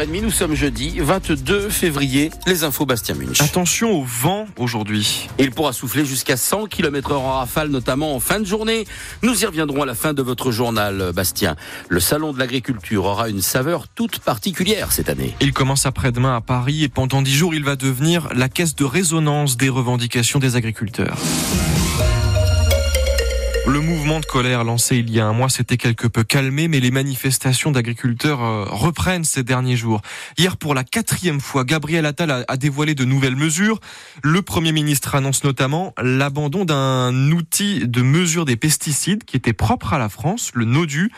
6h30, nous sommes jeudi 22 février. Les infos Bastien Munch. Attention au vent aujourd'hui. Il pourra souffler jusqu'à 100 km heure en rafale, notamment en fin de journée. Nous y reviendrons à la fin de votre journal, Bastien. Le salon de l'agriculture aura une saveur toute particulière cette année. Il commence après-demain à Paris et pendant dix jours, il va devenir la caisse de résonance des revendications des agriculteurs. Le mouvement de colère lancé il y a un mois s'était quelque peu calmé, mais les manifestations d'agriculteurs euh, reprennent ces derniers jours. Hier, pour la quatrième fois, Gabriel Attal a dévoilé de nouvelles mesures. Le Premier ministre annonce notamment l'abandon d'un outil de mesure des pesticides qui était propre à la France, le NODU.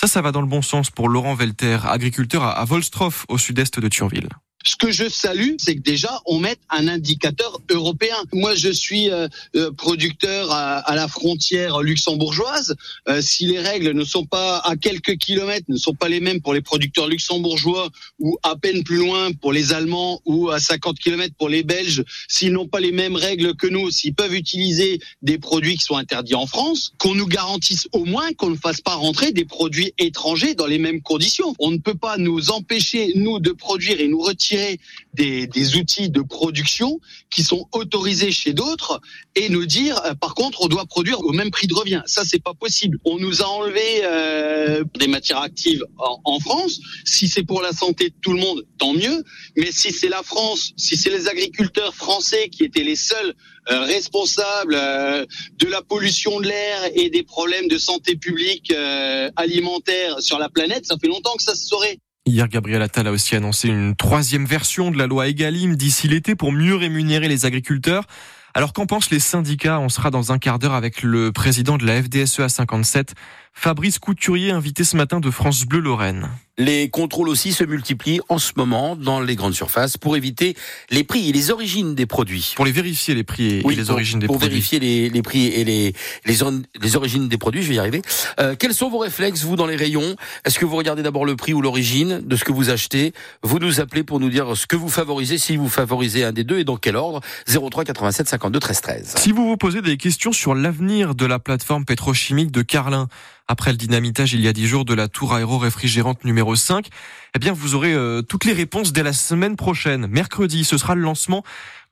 Ça, ça va dans le bon sens pour Laurent Velter, agriculteur à Volstroff, au sud-est de Thionville. Ce que je salue, c'est que déjà on mette un indicateur européen. Moi, je suis euh, euh, producteur à, la frontière luxembourgeoise. Euh, si les règles ne sont pas à quelques kilomètres, ne sont pas les mêmes pour les producteurs luxembourgeois ou à peine plus loin pour les Allemands ou à 50 kilomètres pour les Belges, s'ils n'ont pas les mêmes règles que nous, s'ils peuvent utiliser des produits qui sont interdits en France, qu'on nous garantisse au moins qu'on ne fasse pas rentrer des produits étrangers dans les mêmes conditions. On ne peut pas nous empêcher, nous, de produire et nous retirer des, des, outils de production qui sont autorisés chez d'autres et nous dire euh, par contre on doit produire au même prix de revient. Ça c'est pas possible. On nous a enlevé euh, des matières actives en, France. Si c'est pour la santé de tout le monde, tant mieux. Mais si c'est la France, si c'est les agriculteurs français qui étaient les seuls euh, responsables de la pollution de l'air et des problèmes de santé publique alimentaire sur la planète, ça fait longtemps que ça se saurait. Hier, Gabriel Attal a aussi annoncé une troisième version de la loi Egalim d'ici l'été pour mieux rémunérer les agriculteurs. Alors qu'en pensent les syndicats? On sera dans un quart d'heure avec le président de la FDSE à 57, Fabrice Couturier, invité ce matin de France Bleu Lorraine. Les contrôles aussi se multiplient en ce moment dans les grandes surfaces pour éviter les prix et les origines des produits. Pour les vérifier les prix et les origines des produits. Pour vérifier les, les, prix et les, les, les, origines des produits, je vais y arriver. Euh, quels sont vos réflexes, vous, dans les rayons? Est-ce que vous regardez d'abord le prix ou l'origine de ce que vous achetez? Vous nous appelez pour nous dire ce que vous favorisez, si vous favorisez un des deux et dans quel ordre? 03 87 52 13 13. Si vous vous posez des questions sur l'avenir de la plateforme pétrochimique de Carlin, après le dynamitage il y a dix jours de la tour aéro-réfrigérante numéro 5, eh bien vous aurez euh, toutes les réponses dès la semaine prochaine. Mercredi, ce sera le lancement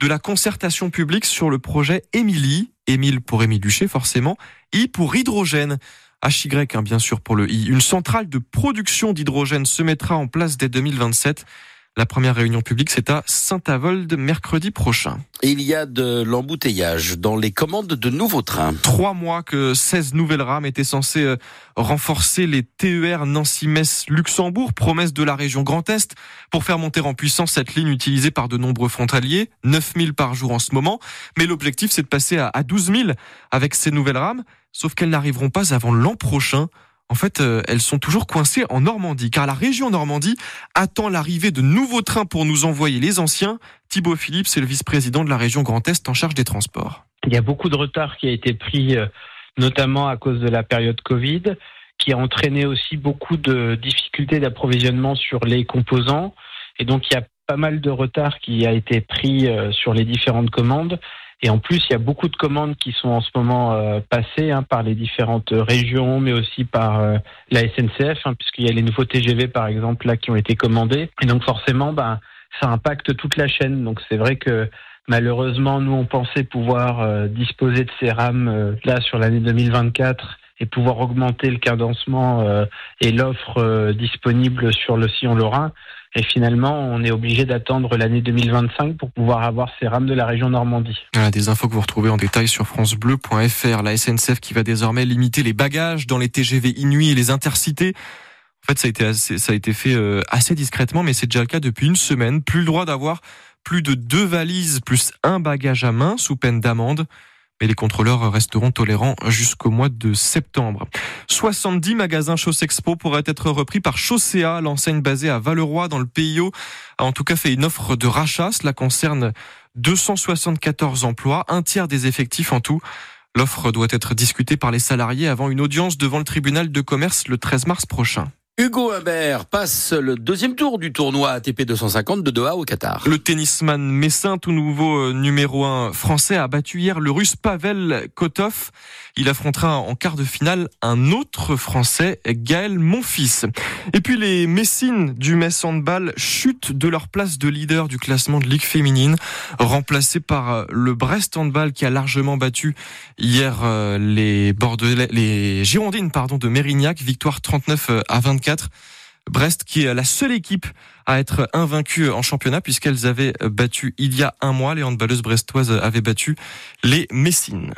de la concertation publique sur le projet Émilie. Émile pour Émile Duché, forcément. I pour hydrogène. HY, hein, bien sûr, pour le I. Une centrale de production d'hydrogène se mettra en place dès 2027. La première réunion publique, c'est à Saint-Avold mercredi prochain. il y a de l'embouteillage dans les commandes de nouveaux trains. Trois mois que 16 nouvelles rames étaient censées euh, renforcer les TER Nancy-Metz-Luxembourg, promesse de la région Grand Est, pour faire monter en puissance cette ligne utilisée par de nombreux frontaliers, 9000 par jour en ce moment. Mais l'objectif, c'est de passer à 12 000 avec ces nouvelles rames, sauf qu'elles n'arriveront pas avant l'an prochain en fait, euh, elles sont toujours coincées en Normandie, car la région Normandie attend l'arrivée de nouveaux trains pour nous envoyer les anciens. Thibaut Philippe, c'est le vice-président de la région Grand Est en charge des transports. Il y a beaucoup de retard qui a été pris, euh, notamment à cause de la période Covid, qui a entraîné aussi beaucoup de difficultés d'approvisionnement sur les composants. Et donc, il y a pas mal de retard qui a été pris euh, sur les différentes commandes. Et en plus, il y a beaucoup de commandes qui sont en ce moment euh, passées hein, par les différentes régions, mais aussi par euh, la SNCF, hein, puisqu'il y a les nouveaux TGV, par exemple, là, qui ont été commandés. Et donc, forcément, ben, ça impacte toute la chaîne. Donc, c'est vrai que malheureusement, nous, on pensait pouvoir euh, disposer de ces rames là sur l'année 2024 et pouvoir augmenter le cadencement et l'offre disponible sur le sillon lorrain. Et finalement, on est obligé d'attendre l'année 2025 pour pouvoir avoir ces rames de la région Normandie. Voilà, des infos que vous retrouvez en détail sur francebleu.fr. La SNCF qui va désormais limiter les bagages dans les TGV Inuit et les intercités. En fait, ça a été, ça a été fait euh, assez discrètement, mais c'est déjà le cas depuis une semaine. Plus le droit d'avoir plus de deux valises plus un bagage à main sous peine d'amende mais les contrôleurs resteront tolérants jusqu'au mois de septembre. 70 magasins Expo pourraient être repris par Chaussea, l'enseigne basée à Valeroy dans le PIO, a en tout cas fait une offre de rachat. Cela concerne 274 emplois, un tiers des effectifs en tout. L'offre doit être discutée par les salariés avant une audience devant le tribunal de commerce le 13 mars prochain. Hugo Humbert passe le deuxième tour du tournoi ATP 250 de Doha au Qatar. Le tennisman messin, tout nouveau euh, numéro un français, a battu hier le russe Pavel Kotov. Il affrontera en quart de finale un autre français, Gaël Monfils. Et puis les Messines du Metz Handball chutent de leur place de leader du classement de Ligue féminine, remplacé par euh, le Brest Handball qui a largement battu hier euh, les Bordelais, les Girondines pardon de Mérignac, victoire 39 à 24. Brest qui est la seule équipe à être invaincue en championnat puisqu'elles avaient battu il y a un mois, les handballeuses brestoises avaient battu les Messines.